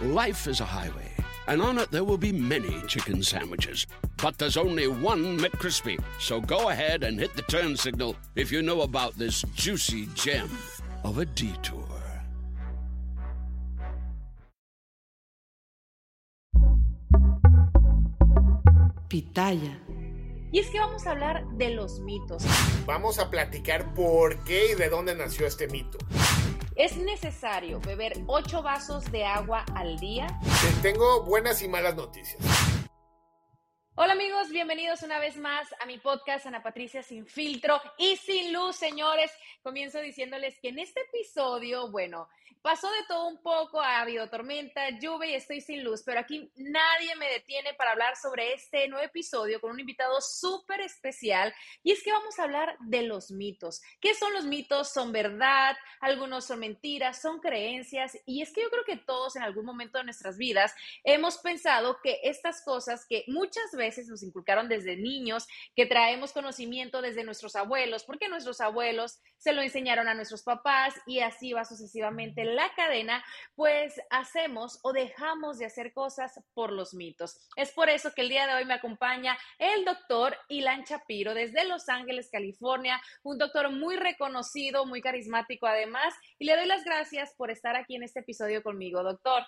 Life is a highway, and on it there will be many chicken sandwiches. But there's only one McCrispy. So go ahead and hit the turn signal if you know about this juicy gem of a detour. Pitaya. Y es que vamos a hablar de los mitos. Vamos a platicar por qué y de dónde nació este mito. ¿Es necesario beber 8 vasos de agua al día? Te tengo buenas y malas noticias. Hola amigos, bienvenidos una vez más a mi podcast Ana Patricia sin filtro y sin luz, señores. Comienzo diciéndoles que en este episodio, bueno, pasó de todo un poco, ha habido tormenta, lluvia y estoy sin luz, pero aquí nadie me detiene para hablar sobre este nuevo episodio con un invitado súper especial y es que vamos a hablar de los mitos. ¿Qué son los mitos? ¿Son verdad? Algunos son mentiras, son creencias y es que yo creo que todos en algún momento de nuestras vidas hemos pensado que estas cosas que muchas veces nos inculcaron desde niños, que traemos conocimiento desde nuestros abuelos, porque nuestros abuelos se lo enseñaron a nuestros papás y así va sucesivamente la cadena, pues hacemos o dejamos de hacer cosas por los mitos. Es por eso que el día de hoy me acompaña el doctor Ilan Chapiro desde Los Ángeles, California, un doctor muy reconocido, muy carismático además, y le doy las gracias por estar aquí en este episodio conmigo, doctor.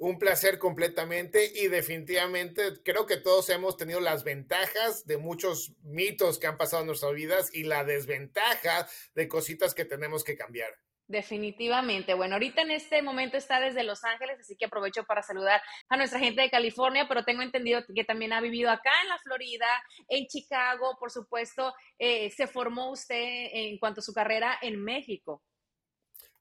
Un placer completamente y definitivamente creo que todos hemos tenido las ventajas de muchos mitos que han pasado en nuestras vidas y la desventaja de cositas que tenemos que cambiar. Definitivamente. Bueno, ahorita en este momento está desde Los Ángeles, así que aprovecho para saludar a nuestra gente de California, pero tengo entendido que también ha vivido acá en la Florida, en Chicago, por supuesto, eh, se formó usted en cuanto a su carrera en México.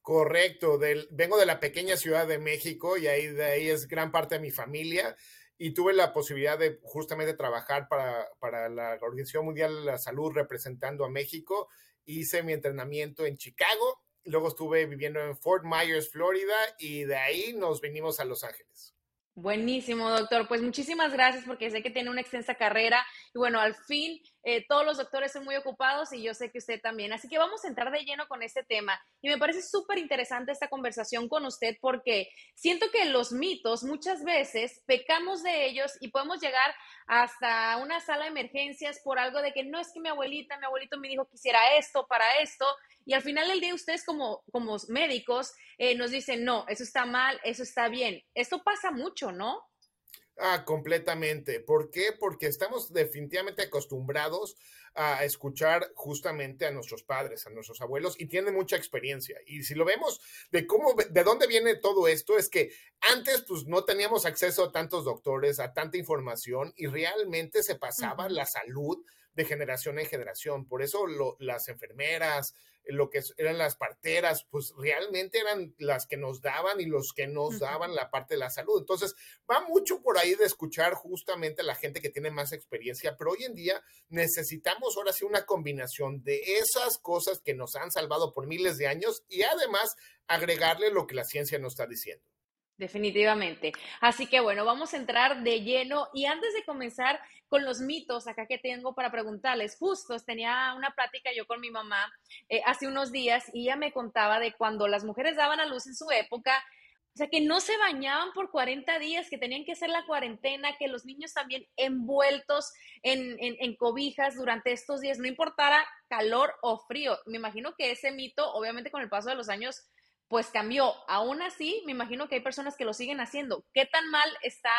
Correcto, del, vengo de la pequeña ciudad de México y ahí de ahí es gran parte de mi familia y tuve la posibilidad de justamente trabajar para, para la Organización Mundial de la Salud representando a México. Hice mi entrenamiento en Chicago, luego estuve viviendo en Fort Myers, Florida y de ahí nos vinimos a Los Ángeles. Buenísimo, doctor. Pues muchísimas gracias porque sé que tiene una extensa carrera y bueno, al fin eh, todos los doctores son muy ocupados y yo sé que usted también. Así que vamos a entrar de lleno con este tema y me parece súper interesante esta conversación con usted porque siento que los mitos muchas veces pecamos de ellos y podemos llegar hasta una sala de emergencias por algo de que no es que mi abuelita, mi abuelito me dijo que hiciera esto para esto y al final del día ustedes como, como médicos eh, nos dicen, no, eso está mal, eso está bien. Esto pasa mucho, ¿no? Ah, completamente. ¿Por qué? Porque estamos definitivamente acostumbrados a escuchar justamente a nuestros padres, a nuestros abuelos y tienen mucha experiencia. Y si lo vemos de cómo, de dónde viene todo esto, es que antes pues no teníamos acceso a tantos doctores, a tanta información y realmente se pasaba la salud de generación en generación. Por eso las enfermeras, lo que eran las parteras, pues realmente eran las que nos daban y los que nos daban la parte de la salud. Entonces, va mucho por ahí de escuchar justamente a la gente que tiene más experiencia, pero hoy en día necesitamos ahora sí una combinación de esas cosas que nos han salvado por miles de años y además agregarle lo que la ciencia nos está diciendo. Definitivamente. Así que bueno, vamos a entrar de lleno y antes de comenzar con los mitos acá que tengo para preguntarles, justo tenía una plática yo con mi mamá eh, hace unos días y ella me contaba de cuando las mujeres daban a luz en su época, o sea, que no se bañaban por 40 días, que tenían que hacer la cuarentena, que los niños también envueltos en, en cobijas durante estos días, no importara calor o frío. Me imagino que ese mito, obviamente con el paso de los años, pues cambió. Aún así, me imagino que hay personas que lo siguen haciendo. ¿Qué tan mal está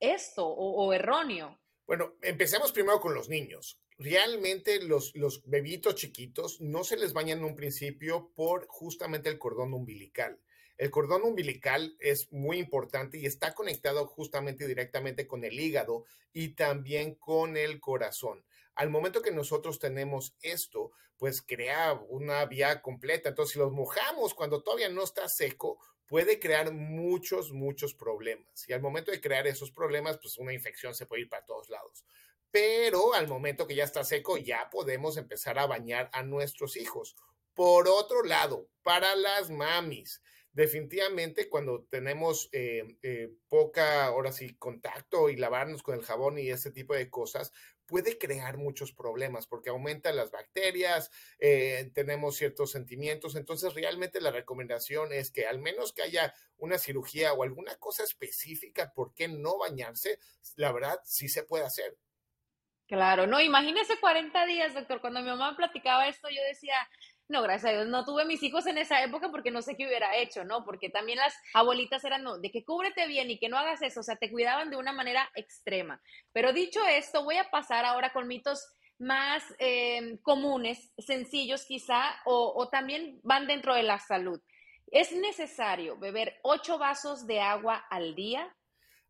esto o, erróneo? Bueno, empecemos primero con los niños. Realmente los, los bebitos chiquitos no se les baña en un principio por justamente el cordón umbilical. El cordón umbilical es muy importante y está conectado justamente directamente con el hígado y también con el corazón. Al momento que nosotros tenemos esto, pues crea una vía completa. Entonces, si los mojamos cuando todavía no está seco, puede crear muchos, muchos problemas. Y al momento de crear esos problemas, pues una infección se puede ir para todos lados. Pero al momento que ya está seco, ya podemos empezar a bañar a nuestros hijos. Por otro lado, para las mamis, definitivamente cuando tenemos eh, eh, poca, ahora sí, contacto y lavarnos con el jabón y ese tipo de cosas, puede crear muchos problemas porque aumenta las bacterias, eh, tenemos ciertos sentimientos. Entonces, realmente la recomendación es que al menos que haya una cirugía o alguna cosa específica por qué no bañarse, la verdad sí se puede hacer. Claro, no, imagínese 40 días, doctor. Cuando mi mamá platicaba esto, yo decía, no, gracias a Dios, no tuve mis hijos en esa época porque no sé qué hubiera hecho, ¿no? Porque también las abuelitas eran, no, de que cúbrete bien y que no hagas eso, o sea, te cuidaban de una manera extrema. Pero dicho esto, voy a pasar ahora con mitos más em, comunes, sencillos quizá, o, o también van dentro de la salud. ¿Es necesario beber ocho vasos de agua al día?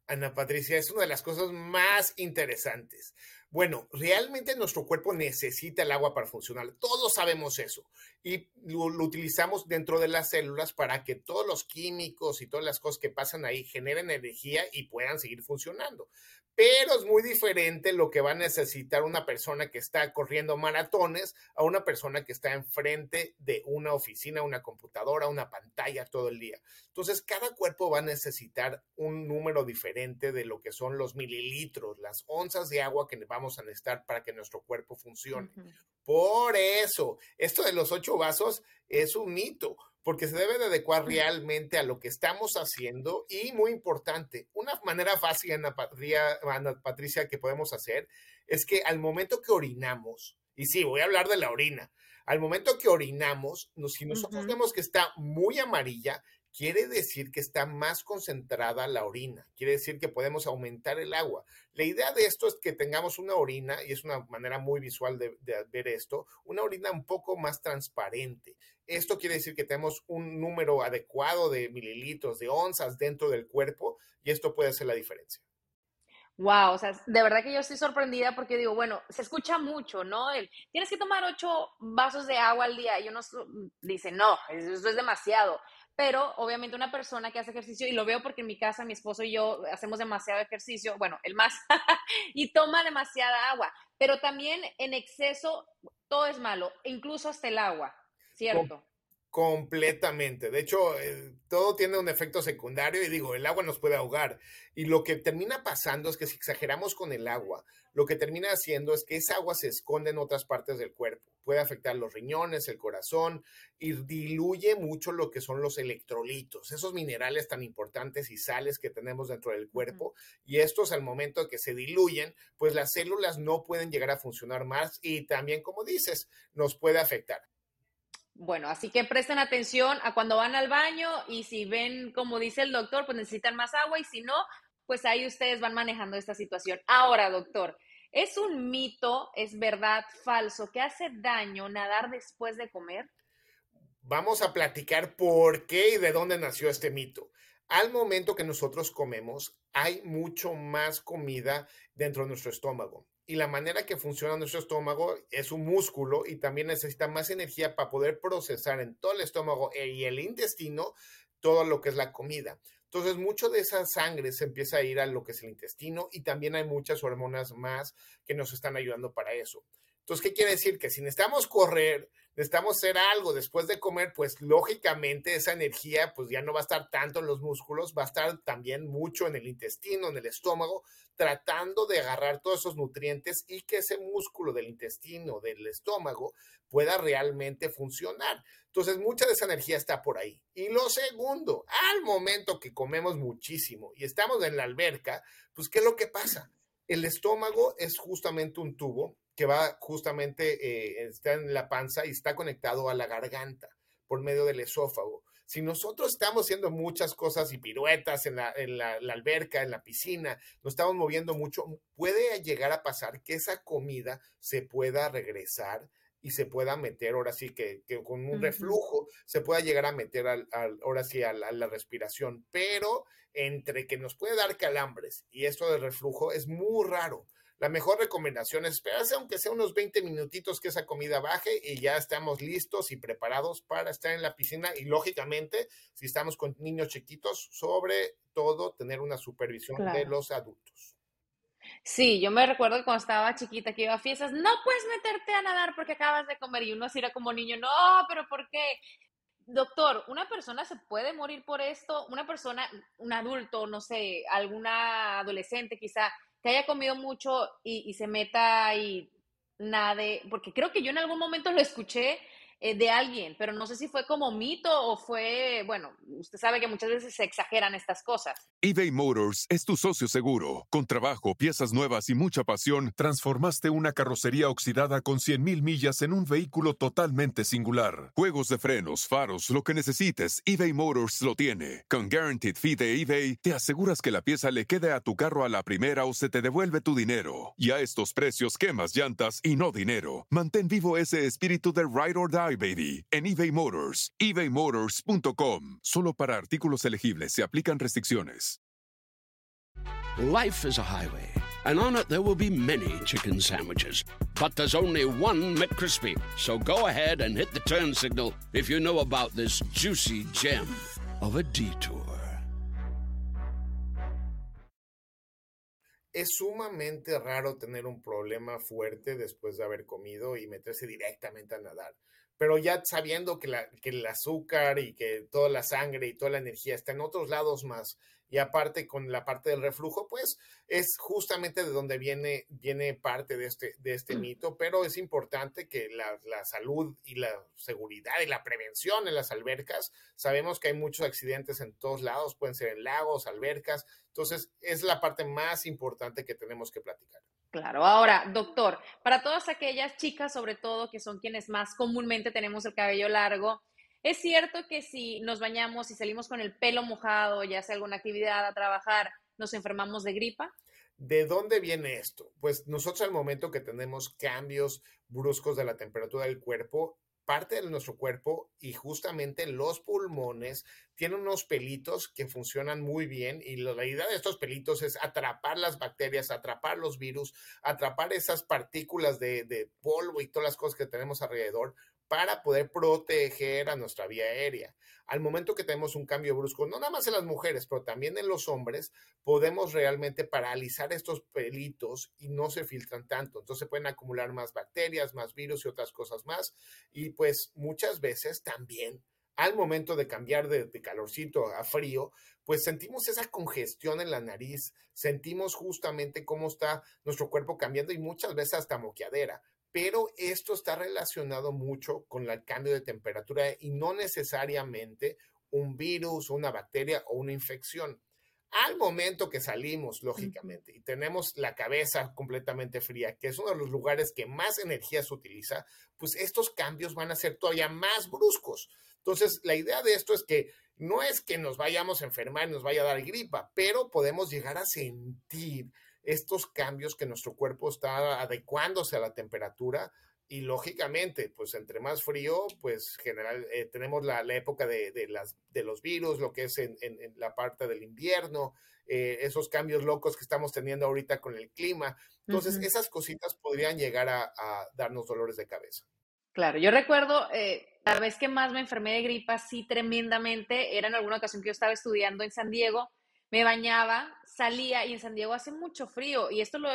Ana Patricia, es una de las cosas más interesantes. Bueno, realmente nuestro cuerpo necesita el agua para funcionar. Todos sabemos eso. Y lo, utilizamos dentro de las células para que todos los químicos y todas las cosas que pasan ahí generen energía y puedan seguir funcionando pero es muy diferente lo que va a necesitar una persona que está corriendo maratones a una persona que está enfrente de una oficina, una computadora, una pantalla todo el día. Entonces, cada cuerpo va a necesitar un número diferente de lo que son los mililitros, las onzas de agua que vamos a necesitar para que nuestro cuerpo funcione. Por eso, esto de los ocho vasos es un mito porque se debe de adecuar realmente a lo que estamos haciendo y muy importante, una manera fácil, Ana Patricia, que podemos hacer es que al momento que orinamos, y sí, voy a hablar de la orina, al momento que orinamos, si nosotros vemos que está muy amarilla, quiere decir que está más concentrada la orina, quiere decir que podemos aumentar el agua. La idea de esto es que tengamos una orina, y es una manera muy visual de, ver esto, una orina un poco más transparente. Esto quiere decir que tenemos un número adecuado de mililitros, de onzas dentro del cuerpo, y esto puede hacer la diferencia. Wow, o sea, de verdad que yo estoy sorprendida porque digo, bueno, se escucha mucho, ¿no? Tienes que tomar ocho vasos de agua al día y uno dice, no, eso es demasiado pero obviamente una persona que hace ejercicio, y lo veo porque en mi casa mi esposo y yo hacemos demasiado ejercicio, bueno, el más, y toma demasiada agua, pero también en exceso todo es malo, incluso hasta el agua, ¿cierto? Completamente. De hecho, eh, todo tiene un efecto secundario y digo, el agua nos puede ahogar. Y lo que termina pasando es que si exageramos con el agua, lo que termina haciendo es que esa agua se esconde en otras partes del cuerpo. Puede afectar los riñones, el corazón y diluye mucho lo que son los electrolitos, esos minerales tan importantes y sales que tenemos dentro del cuerpo. Y estos al momento de que se diluyen, pues las células no pueden llegar a funcionar más y también, como dices, nos puede afectar. Bueno, así que presten atención a cuando van al baño y si ven, como dice el doctor, pues necesitan más agua y si no, pues ahí ustedes van manejando esta situación. Ahora, doctor, ¿es un mito, es verdad, falso, que hace daño nadar después de comer? Vamos a platicar por qué y de dónde nació este mito. Al momento que nosotros comemos, hay mucho más comida dentro de nuestro estómago y la manera que funciona nuestro estómago es un músculo y también necesita más energía para poder procesar en todo el estómago e, y el intestino todo lo que es la comida. Entonces, mucho de esa sangre se empieza a ir a lo que es el intestino y también hay muchas hormonas más que nos están ayudando para eso. Entonces, ¿qué quiere decir? Que si necesitamos correr, necesitamos hacer algo después de comer, pues lógicamente esa energía pues ya no va a estar tanto en los músculos, va a estar también mucho en el intestino, en el estómago, tratando de agarrar todos esos nutrientes y que ese músculo del intestino, del estómago, pueda realmente funcionar. Entonces, mucha de esa energía está por ahí. Y lo segundo, al momento que comemos muchísimo y estamos en la alberca, pues, ¿qué es lo que pasa? El estómago es justamente un tubo que va justamente, eh, está en la panza y está conectado a la garganta por medio del esófago. Si nosotros estamos haciendo muchas cosas y piruetas en la, en la, alberca, en la piscina, nos estamos moviendo mucho, puede llegar a pasar que esa comida se pueda regresar y se pueda meter, ahora sí que, con un reflujo, se pueda llegar a meter al, ahora sí a la, respiración. Pero entre que nos puede dar calambres y esto de reflujo es muy raro. La mejor recomendación es esperarse aunque sea unos 20 minutitos que esa comida baje y ya estamos listos y preparados para estar en la piscina y lógicamente si estamos con niños chiquitos, sobre todo tener una supervisión de los adultos. Sí, yo me recuerdo que cuando estaba chiquita que iba a fiestas, no puedes meterte a nadar porque acabas de comer y uno así era como niño, no, pero ¿por qué? Doctor, ¿una persona se puede morir por esto? Una persona, un adulto, no sé, alguna adolescente quizá, que haya comido mucho y, y se meta y nade, porque creo que yo en algún momento lo escuché eh, de alguien, pero no sé si fue como mito o fue, bueno, usted sabe que muchas veces se exageran estas cosas. eBay Motors es tu socio seguro. Con trabajo, piezas nuevas y mucha pasión, transformaste una carrocería oxidada con 100.000 millas en un vehículo totalmente singular. Juegos de frenos, faros, lo que necesites, eBay Motors lo tiene. Con Guaranteed Fee de eBay, te aseguras que la pieza le quede a tu carro a la primera o se te devuelve tu dinero. Y a estos precios, quemas llantas y no dinero. Mantén vivo ese espíritu de Ride or Die baby, en eBay Motors, ebaymotors.com. Solo para artículos elegibles se aplican restricciones. Life is a highway, and on it there will be many chicken sandwiches. But there's only one McCrispy. So go ahead and hit the turn signal if you know about this juicy gem of a detour. Es sumamente raro tener un problema fuerte después de haber comido y meterse directamente a nadar pero ya sabiendo que, la, que el azúcar y que toda la sangre y toda la energía está en otros lados más, y aparte con la parte del reflujo, pues es justamente de donde viene, viene parte de este, de este mm. mito, pero es importante que la, la, salud y la seguridad y la prevención en las albercas, sabemos que hay muchos accidentes en todos lados, pueden ser en lagos, albercas, entonces es la parte más importante que tenemos que platicar. Claro, ahora, doctor, para todas aquellas chicas, sobre todo, que son quienes más comúnmente tenemos el cabello largo, es cierto que si nos bañamos y salimos con el pelo mojado, ya sea alguna actividad a trabajar, nos enfermamos de gripa. ¿De dónde viene esto? Pues nosotros al momento que tenemos cambios bruscos de la temperatura del cuerpo, parte de nuestro cuerpo y justamente los pulmones tienen unos pelitos que funcionan muy bien y la idea de estos pelitos es atrapar las bacterias, atrapar los virus, atrapar esas partículas de, polvo y todas las cosas que tenemos alrededor para poder proteger a nuestra vía aérea. Al momento que tenemos un cambio brusco, no nada más en las mujeres, pero también en los hombres, podemos realmente paralizar estos pelitos y no se filtran tanto. Entonces pueden acumular más bacterias, más virus y otras cosas más. Y pues muchas veces también al momento de cambiar de, calorcito a frío, pues sentimos esa congestión en la nariz, sentimos justamente cómo está nuestro cuerpo cambiando y muchas veces hasta moqueadera pero esto está relacionado mucho con el cambio de temperatura y no necesariamente un virus, una bacteria o una infección. Al momento que salimos, lógicamente, y tenemos la cabeza completamente fría, que es uno de los lugares que más energía se utiliza, pues estos cambios van a ser todavía más bruscos. Entonces, la idea de esto es que no es que nos vayamos a enfermar y nos vaya a dar gripa, pero podemos llegar a sentir estos cambios que nuestro cuerpo está adecuándose a la temperatura y lógicamente, pues entre más frío, pues general, eh, tenemos la, época de, las, de los virus, lo que es en, la parte del invierno, eh, esos cambios locos que estamos teniendo ahorita con el clima. Entonces, esas cositas podrían llegar a, darnos dolores de cabeza. Claro, yo recuerdo, eh, la vez que más me enfermé de gripa, sí, tremendamente, era en alguna ocasión que yo estaba estudiando en San Diego, me bañaba, salía y en San Diego hace mucho frío y esto lo,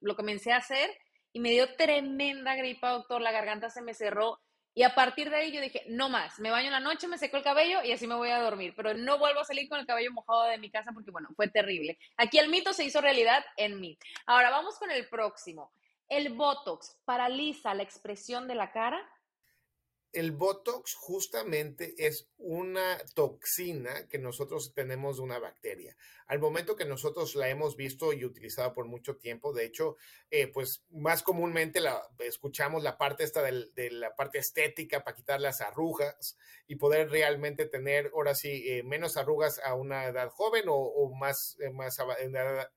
lo, comencé a hacer y me dio tremenda gripa, doctor, la garganta se me cerró y a partir de ahí yo dije, no más, me baño en la noche, me seco el cabello y así me voy a dormir, pero no vuelvo a salir con el cabello mojado de mi casa porque, bueno, fue terrible. Aquí el mito se hizo realidad en mí. Ahora vamos con el próximo. ¿El Botox paraliza la expresión de la cara? El Botox justamente es una toxina que nosotros tenemos de una bacteria. Al momento que nosotros la hemos visto y utilizado por mucho tiempo, de hecho, eh, pues más comúnmente la, escuchamos la parte esta de la parte estética para quitar las arrugas y poder realmente tener, ahora sí, eh, menos arrugas a una edad joven o, más, eh,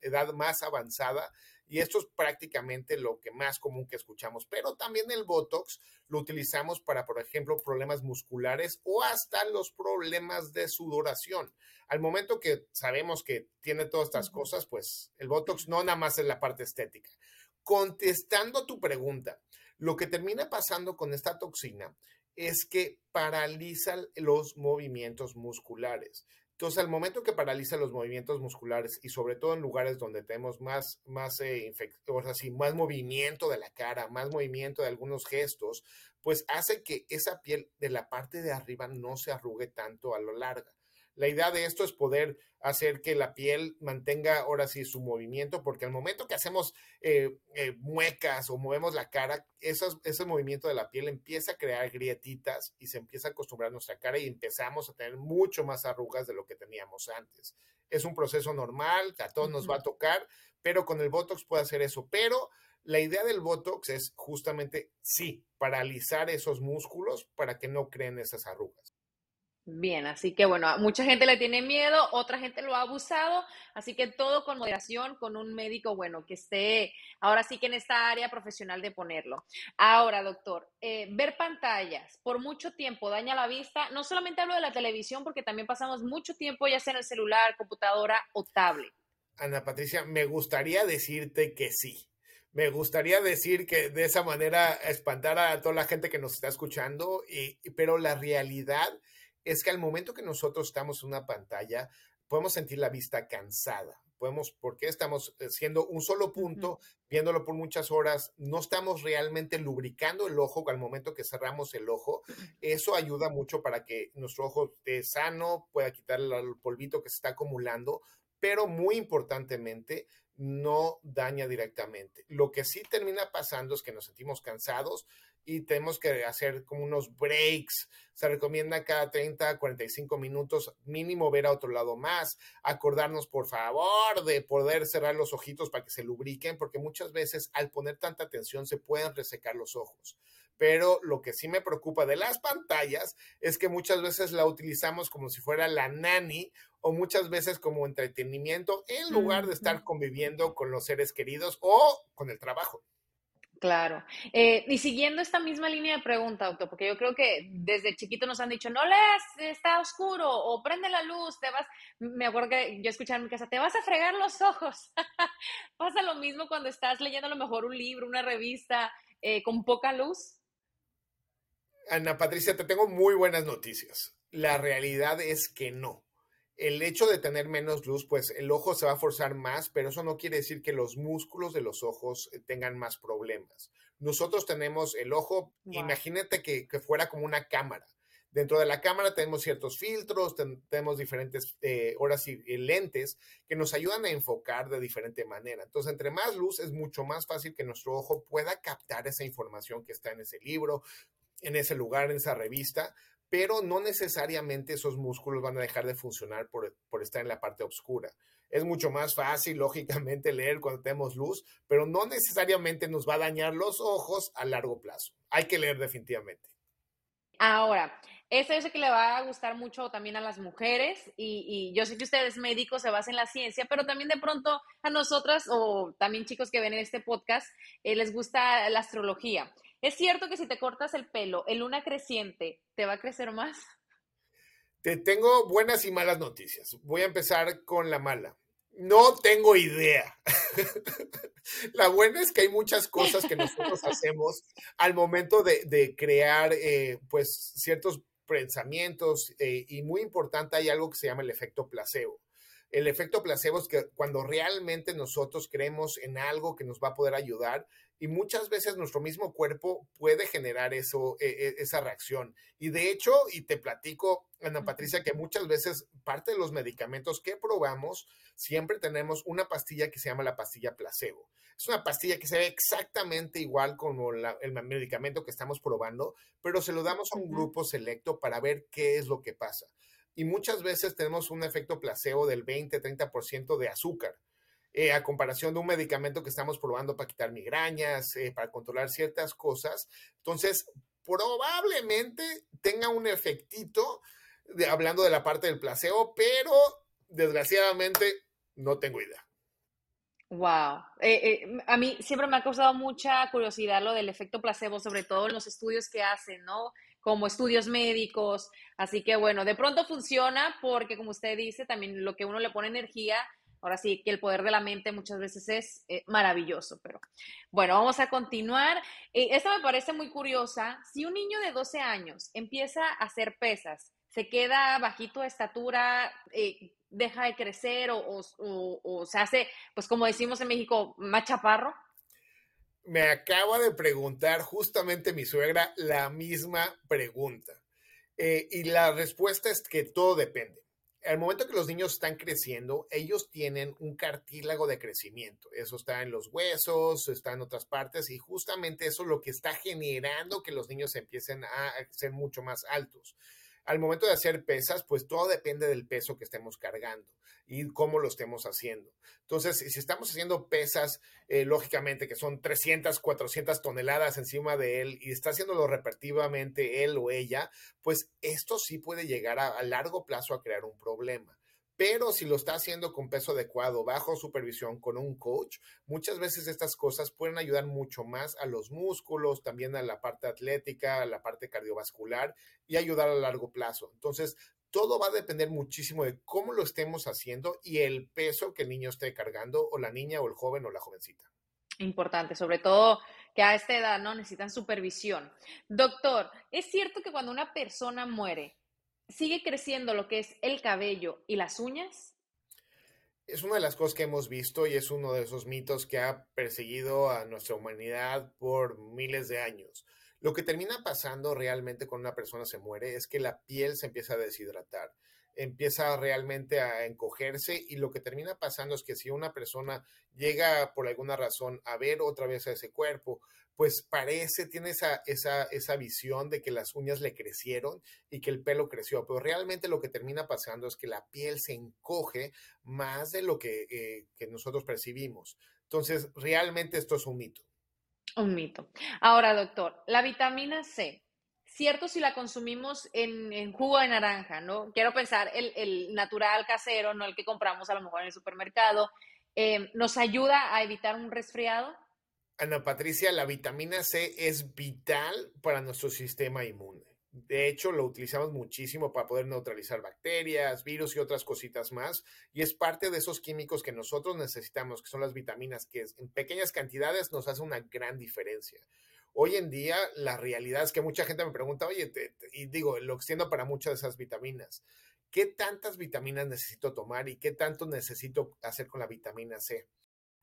edad más avanzada y esto es prácticamente lo que más común que escuchamos. Pero también el Botox lo utilizamos para, por ejemplo, problemas musculares o hasta los problemas de sudoración. Al momento que sabemos que tiene todas estas cosas, pues el Botox no nada más es la parte estética. contestando tu pregunta, lo que termina pasando con esta toxina es que paraliza los movimientos musculares. Entonces, al momento que paraliza los movimientos musculares y sobre todo en lugares donde tenemos más, más, eh, así, más movimiento de la cara, más movimiento de algunos gestos, pues hace que esa piel de la parte de arriba no se arrugue tanto a lo largo. La idea de esto es poder hacer que la piel mantenga ahora sí su movimiento, porque al momento que hacemos eh, eh, muecas o movemos la cara, ese movimiento de la piel empieza a crear grietitas y se empieza a acostumbrar a nuestra cara y empezamos a tener mucho más arrugas de lo que teníamos antes. Es un proceso normal, a todos nos va a tocar, pero con el Botox puede hacer eso. Pero la idea del Botox es justamente, sí, paralizar esos músculos para que no creen esas arrugas. Bien, así que bueno, mucha gente le tiene miedo, otra gente lo ha abusado, así que todo con moderación, con un médico, bueno, que esté ahora sí que en esta área profesional de ponerlo. Ahora, doctor, eh, ver pantallas por mucho tiempo daña la vista. No solamente hablo de la televisión, porque también pasamos mucho tiempo ya sea en el celular, computadora o tablet. Ana Patricia, me gustaría decirte que sí. Me gustaría decir que de esa manera espantar a toda la gente que nos está escuchando, y, pero la realidad es que al momento que nosotros estamos en una pantalla, podemos sentir la vista cansada. Podemos, porque estamos siendo un solo punto, viéndolo por muchas horas, no estamos realmente lubricando el ojo al momento que cerramos el ojo. Eso ayuda mucho para que nuestro ojo esté sano, pueda quitar el polvito que se está acumulando, pero muy importantemente, no daña directamente. Lo que sí termina pasando es que nos sentimos cansados, y tenemos que hacer como unos breaks. Se recomienda cada 30 45 minutos mínimo ver a otro lado más, acordarnos por favor de poder cerrar los ojitos para que se lubriquen, porque muchas veces al poner tanta atención se pueden resecar los ojos. Pero lo que sí me preocupa de las pantallas es que muchas veces la utilizamos como si fuera la nani o muchas veces como entretenimiento en lugar de estar conviviendo con los seres queridos o con el trabajo. Claro. Eh, y siguiendo esta misma línea de pregunta, doctor, porque yo creo que desde chiquito nos han dicho, no leas, está oscuro, o prende la luz, te vas, me acuerdo que yo escuchaba en mi casa, te vas a fregar los ojos. Pasa lo mismo cuando estás leyendo a lo mejor un libro, una revista, eh, con poca luz. Ana Patricia, te tengo muy buenas noticias. La realidad es que no el hecho de tener menos luz, pues el ojo se va a forzar más, pero eso no quiere decir que los músculos de los ojos eh, tengan más problemas. Nosotros tenemos el ojo, imagínate que, fuera como una cámara. Dentro de la cámara tenemos ciertos filtros, tenemos diferentes eh, horas y, lentes que nos ayudan a enfocar de diferente manera. Entonces, entre más luz es mucho más fácil que nuestro ojo pueda captar esa información que está en ese libro, en ese lugar, en esa revista, pero no necesariamente esos músculos van a dejar de funcionar por, estar en la parte oscura. Es mucho más fácil, lógicamente, leer cuando tenemos luz, pero no necesariamente nos va a dañar los ojos a largo plazo. Hay que leer definitivamente. Ahora, eso yo sé que le va a gustar mucho también a las mujeres y, yo sé que ustedes médicos se basan en la ciencia, pero también de pronto a nosotras o también chicos que ven en este podcast eh, les gusta la astrología. ¿Es cierto que si te cortas el pelo en luna creciente, te va a crecer más? Te tengo buenas y malas noticias. Voy a empezar con la mala. No tengo idea. la buena es que hay muchas cosas que nosotros hacemos al momento de, crear eh, pues ciertos pensamientos eh, y muy importante hay algo que se llama el efecto placebo. El efecto placebo es que cuando realmente nosotros creemos en algo que nos va a poder ayudar, y muchas veces nuestro mismo cuerpo puede generar eso, e, e, esa reacción. Y de hecho, y te platico, Ana Patricia, que muchas veces parte de los medicamentos que probamos, siempre tenemos una pastilla que se llama la pastilla placebo. Es una pastilla que se ve exactamente igual como el medicamento que estamos probando, pero se lo damos a un grupo selecto para ver qué es lo que pasa. Y muchas veces tenemos un efecto placebo del 20-30% de azúcar. Eh, a comparación de un medicamento que estamos probando para quitar migrañas, eh, para controlar ciertas cosas. Entonces, probablemente tenga un efectito, de, hablando de la parte del placebo, pero desgraciadamente no tengo idea. Wow. Eh, a mí siempre me ha causado mucha curiosidad lo del efecto placebo, sobre todo en los estudios que hacen, ¿no? Como estudios médicos. Así que bueno, de pronto funciona porque, como usted dice, también lo que uno le pone energía ahora sí que el poder de la mente muchas veces es eh, maravilloso, pero bueno, vamos a continuar. Eh, esta me parece muy curiosa. Si un niño de 12 años empieza a hacer pesas, se queda bajito de estatura, eh, deja de crecer o, se hace, pues como decimos en México, más chaparro? Me acaba de preguntar justamente mi suegra la misma pregunta. y la respuesta es que todo depende al momento que los niños están creciendo, ellos tienen un cartílago de crecimiento. Eso está en los huesos, está en otras partes y justamente eso es lo que está generando que los niños empiecen a ser mucho más altos. Al momento de hacer pesas, pues todo depende del peso que estemos cargando y cómo lo estemos haciendo. Entonces, si estamos haciendo pesas, eh, lógicamente que son 300, 400 toneladas encima de él y está haciéndolo repetitivamente él o ella, pues esto sí puede llegar a largo plazo a crear un problema. Pero si lo está haciendo con peso adecuado, bajo supervisión, con un coach, muchas veces estas cosas pueden ayudar mucho más a los músculos, también a la parte atlética, a la parte cardiovascular y ayudar a largo plazo. Entonces, todo va a depender muchísimo de cómo lo estemos haciendo y el peso que el niño esté cargando o la niña o el joven o la jovencita. Importante, sobre todo que a esta edad no necesitan supervisión. Doctor, ¿es cierto que cuando una persona muere, sigue creciendo lo que es el cabello y las uñas? Es una de las cosas que hemos visto y es uno de esos mitos que ha perseguido a nuestra humanidad por miles de años. Lo que termina pasando realmente cuando una persona se muere es que la piel se empieza a deshidratar empieza realmente a encogerse y lo que termina pasando es que si una persona llega por alguna razón a ver otra vez a ese cuerpo, pues parece, tiene esa, esa, esa visión de que las uñas le crecieron y que el pelo creció, pero realmente lo que termina pasando es que la piel se encoge más de lo que, eh, que nosotros percibimos. Entonces, realmente esto es un mito. Un mito. Ahora, doctor, la vitamina C, cierto si la consumimos en, jugo de naranja, ¿no? Quiero pensar el, natural casero, no el que compramos a lo mejor en el supermercado, eh, ¿nos ayuda a evitar un resfriado? Ana Patricia, la vitamina C es vital para nuestro sistema inmune. De hecho, lo utilizamos muchísimo para poder neutralizar bacterias, virus y otras cositas más. Y es parte de esos químicos que nosotros necesitamos, que son las vitaminas, que en pequeñas cantidades nos hace una gran diferencia. Hoy en día, la realidad es que mucha gente me pregunta, oye, y digo, lo extiendo para muchas de esas vitaminas. ¿Qué tantas vitaminas necesito tomar y qué tanto necesito hacer con la vitamina C?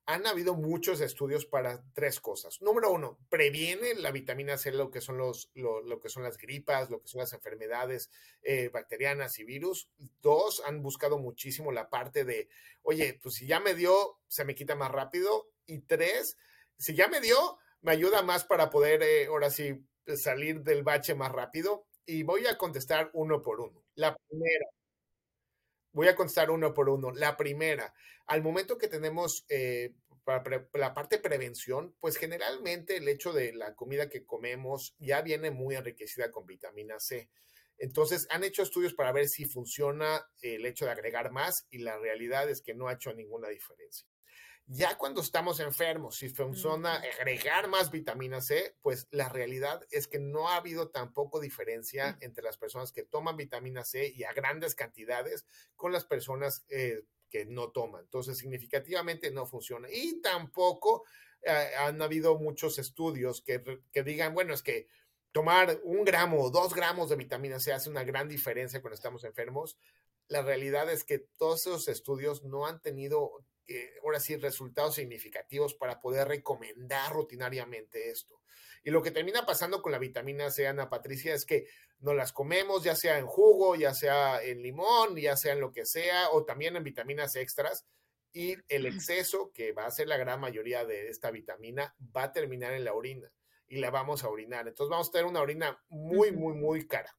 Han habido muchos estudios para tres cosas. Número uno, previene la vitamina C lo que son, los, lo, que son las gripas, lo que son las enfermedades eh, bacterianas y virus. Dos, han buscado muchísimo la parte de, oye, pues si ya me dio, se me quita más rápido. Y tres, si ya me dio, me ayuda más para poder, eh, ahora sí, salir del bache más rápido. Y voy a contestar uno por uno. La primera, voy a contestar uno por uno. La primera, al momento que tenemos eh, la parte de prevención, pues generalmente el hecho de la comida que comemos ya viene muy enriquecida con vitamina C. Entonces, han hecho estudios para ver si funciona el hecho de agregar más y la realidad es que no ha hecho ninguna diferencia. Ya cuando estamos enfermos, si funciona agregar más vitamina C, pues la realidad es que no ha habido tampoco diferencia entre las personas que toman vitamina C y a grandes cantidades con las personas eh, que no toman. Entonces, significativamente no funciona. Y tampoco eh, han habido muchos estudios que, que digan, bueno, es que tomar un gramo o dos gramos de vitamina C hace una gran diferencia cuando estamos enfermos. La realidad es que todos esos estudios no han tenido ahora sí, resultados significativos para poder recomendar rutinariamente esto. Y lo que termina pasando con la vitamina C, Ana Patricia, es que no las comemos, ya sea en jugo, ya sea en limón, ya sea en lo que sea, o también en vitaminas extras. Y el exceso, que va a ser la gran mayoría de esta vitamina, va a terminar en la orina y la vamos a orinar. Entonces vamos a tener una orina muy, muy, muy cara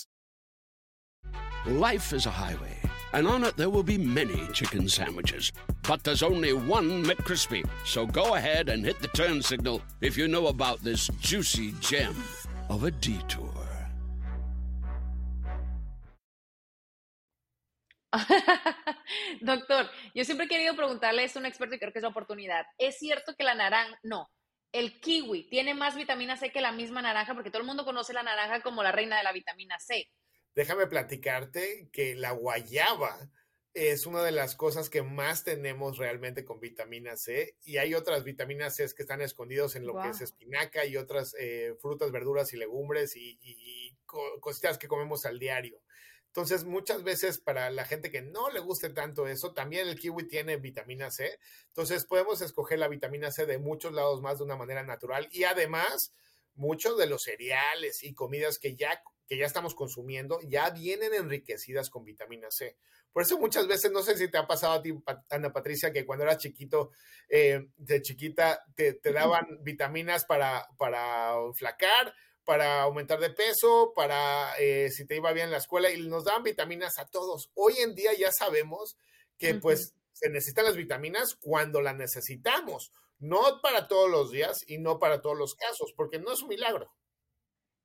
Life is a highway and on it there will be many chicken sandwiches. But there's only one McCrispy. So go ahead and hit the turn signal if you know about this juicy gem of a detour. Doctor, yo siempre he querido preguntarle esto a un experto y creo que es la oportunidad. ¿Es cierto que la naranja, no, el kiwi tiene más vitamina C que la misma naranja? Porque todo el mundo conoce la naranja como la reina de la vitamina C. Déjame platicarte que la guayaba es una de las cosas que más tenemos realmente con vitamina C y hay otras vitaminas C que están escondidos en lo que es espinaca y otras eh, frutas, verduras y legumbres y, y, cositas que comemos al diario. Entonces, muchas veces para la gente que no le guste tanto eso, también el kiwi tiene vitamina C. Entonces, podemos escoger la vitamina C de muchos lados más de una manera natural y además, muchos de los cereales y comidas que ya, que ya estamos consumiendo ya vienen enriquecidas con vitamina C. Por eso muchas veces, no sé si te ha pasado a ti, Ana Patricia, que cuando eras chiquito, eh, de chiquita, te, te daban vitaminas para, para flacar para aumentar de peso, para eh, si te iba bien en la escuela y nos daban vitaminas a todos. Hoy en día ya sabemos que pues se necesitan las vitaminas cuando las necesitamos, no para todos los días y no para todos los casos, porque no es un milagro.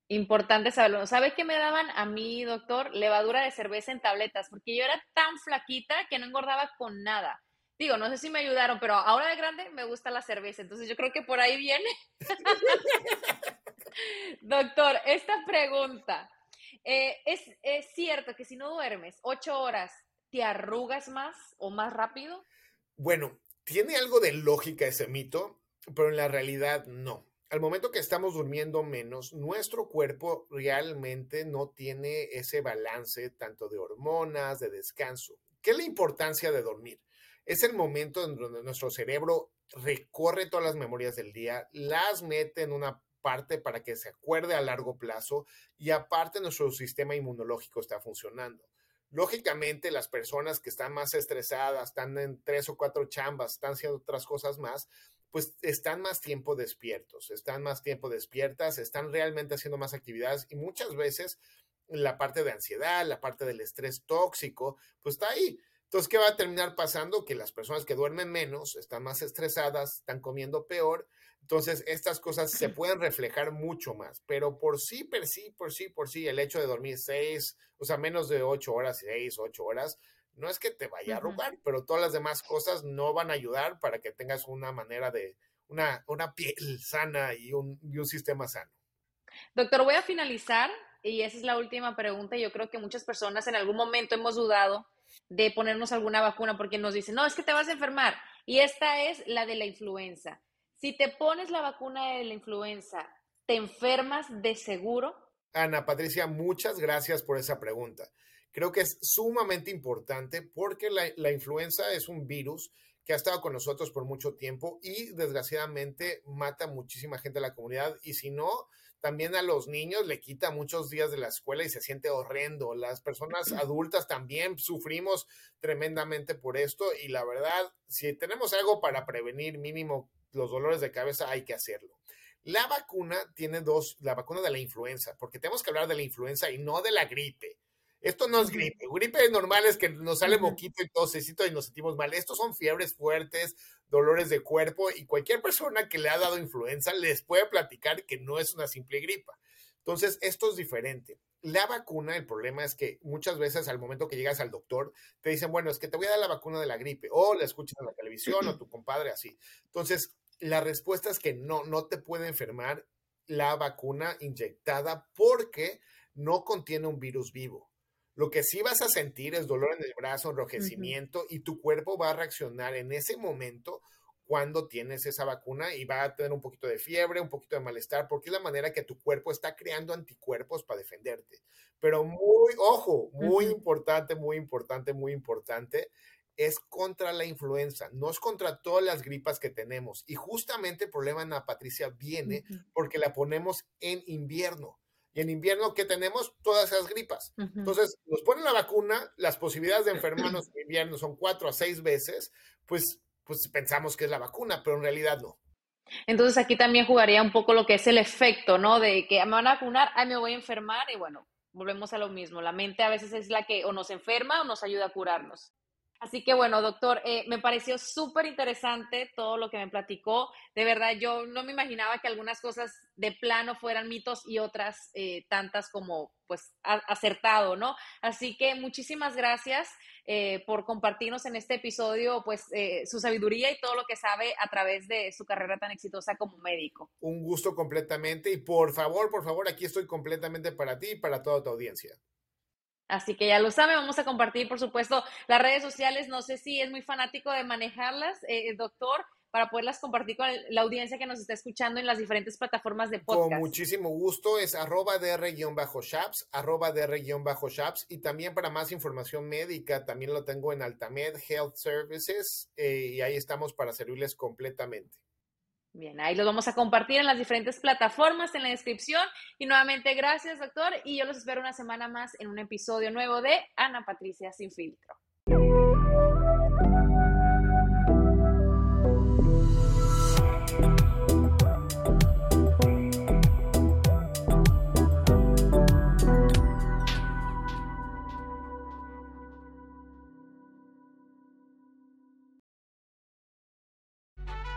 Importante saberlo. ¿Sabe qué me daban a mí, doctor? Levadura de cerveza en tabletas, porque yo era tan flaquita que no engordaba con nada. Digo, no sé si me ayudaron, pero ahora de grande me gusta la cerveza, entonces yo creo que por ahí viene. Doctor, esta pregunta. Eh, ¿es, ¿Es cierto que si no duermes ocho horas, te arrugas más o más rápido? Bueno, tiene algo de lógica ese mito, pero en la realidad no. Al momento que estamos durmiendo menos, nuestro cuerpo realmente no tiene ese balance tanto de hormonas, de descanso. ¿Qué es la importancia de dormir? Es el momento en donde nuestro cerebro recorre todas las memorias del día, las mete en una parte para que se acuerde a largo plazo y aparte nuestro sistema inmunológico está funcionando. Lógicamente, las personas que están más estresadas, están en tres o cuatro chambas, están haciendo otras cosas más, pues están más tiempo despiertos, están más tiempo despiertas, están realmente haciendo más actividades y muchas veces la parte de ansiedad, la parte del estrés tóxico, pues está ahí. Entonces, ¿qué va a terminar pasando? Que las personas que duermen menos están más estresadas, están comiendo peor entonces, estas cosas se pueden reflejar mucho más, pero por sí, por sí, por sí, por sí, el hecho de dormir seis, o sea, menos de ocho horas, seis, ocho horas, no es que te vaya a arrugar, pero todas las demás cosas no van a ayudar para que tengas una manera de, una, una piel sana y un, y un sistema sano. Doctor, voy a finalizar y esa es la última pregunta. Yo creo que muchas personas en algún momento hemos dudado de ponernos alguna vacuna porque nos dicen, no, es que te vas a enfermar. Y esta es la de la influenza. Si te pones la vacuna de la influenza, ¿te enfermas de seguro? Ana Patricia, muchas gracias por esa pregunta. Creo que es sumamente importante porque la, influenza es un virus que ha estado con nosotros por mucho tiempo y desgraciadamente mata muchísima gente de la comunidad y si no, también a los niños le quita muchos días de la escuela y se siente horrendo. Las personas adultas también sufrimos tremendamente por esto y la verdad, si tenemos algo para prevenir mínimo los dolores de cabeza, hay que hacerlo. La vacuna tiene dos, la vacuna de la influenza, porque tenemos que hablar de la influenza y no de la gripe. Esto no es gripe. Gripe normal es que nos sale moquito y tosecito y nos sentimos mal. Estos son fiebres fuertes, dolores de cuerpo y cualquier persona que le ha dado influenza les puede platicar que no es una simple gripa. Entonces, esto es diferente. La vacuna, el problema es que muchas veces al momento que llegas al doctor, te dicen, bueno, es que te voy a dar la vacuna de la gripe, o la escuchas en la televisión, o tu compadre así. Entonces, la respuesta es que no, no te puede enfermar la vacuna inyectada porque no contiene un virus vivo. Lo que sí vas a sentir es dolor en el brazo, enrojecimiento y tu cuerpo va a reaccionar en ese momento cuando tienes esa vacuna y va a tener un poquito de fiebre, un poquito de malestar, porque es la manera que tu cuerpo está creando anticuerpos para defenderte. Pero muy, ojo, muy importante, muy importante, muy importante, es contra la influenza, no es contra todas las gripas que tenemos. Y justamente el problema, Ana Patricia, viene porque la ponemos en invierno. Y en invierno, ¿qué tenemos? Todas esas gripas. Entonces, nos ponen la vacuna, las posibilidades de enfermarnos en invierno son cuatro a seis veces, pues, pues pensamos que es la vacuna, pero en realidad no. Entonces, aquí también jugaría un poco lo que es el efecto, ¿no? De que me van a vacunar, ay, me voy a enfermar y bueno, volvemos a lo mismo. La mente a veces es la que o nos enferma o nos ayuda a curarnos. Así que bueno, doctor, eh, me pareció súper interesante todo lo que me platicó. De verdad, yo no me imaginaba que algunas cosas de plano fueran mitos y otras eh, tantas como pues acertado, ¿no? Así que muchísimas gracias eh, por compartirnos en este episodio pues su sabiduría y todo lo que sabe a través de su carrera tan exitosa como médico. Un gusto completamente y por favor, por favor, aquí estoy completamente para ti y para toda tu audiencia. Así que ya lo saben, vamos a compartir, por supuesto, las redes sociales. No sé si es muy fanático de manejarlas, eh, doctor, para poderlas compartir con la audiencia que nos está escuchando en las diferentes plataformas de podcast. Con muchísimo gusto, es arroba dr-shaps, arroba dr-shaps, y también para más información médica, también lo tengo en Altamed Health Services, eh, y ahí estamos para servirles completamente. Bien, ahí los vamos a compartir en las diferentes plataformas en la descripción. Y nuevamente, gracias, doctor. Y yo los espero una semana más en un episodio nuevo de Ana Patricia Sin Filtro.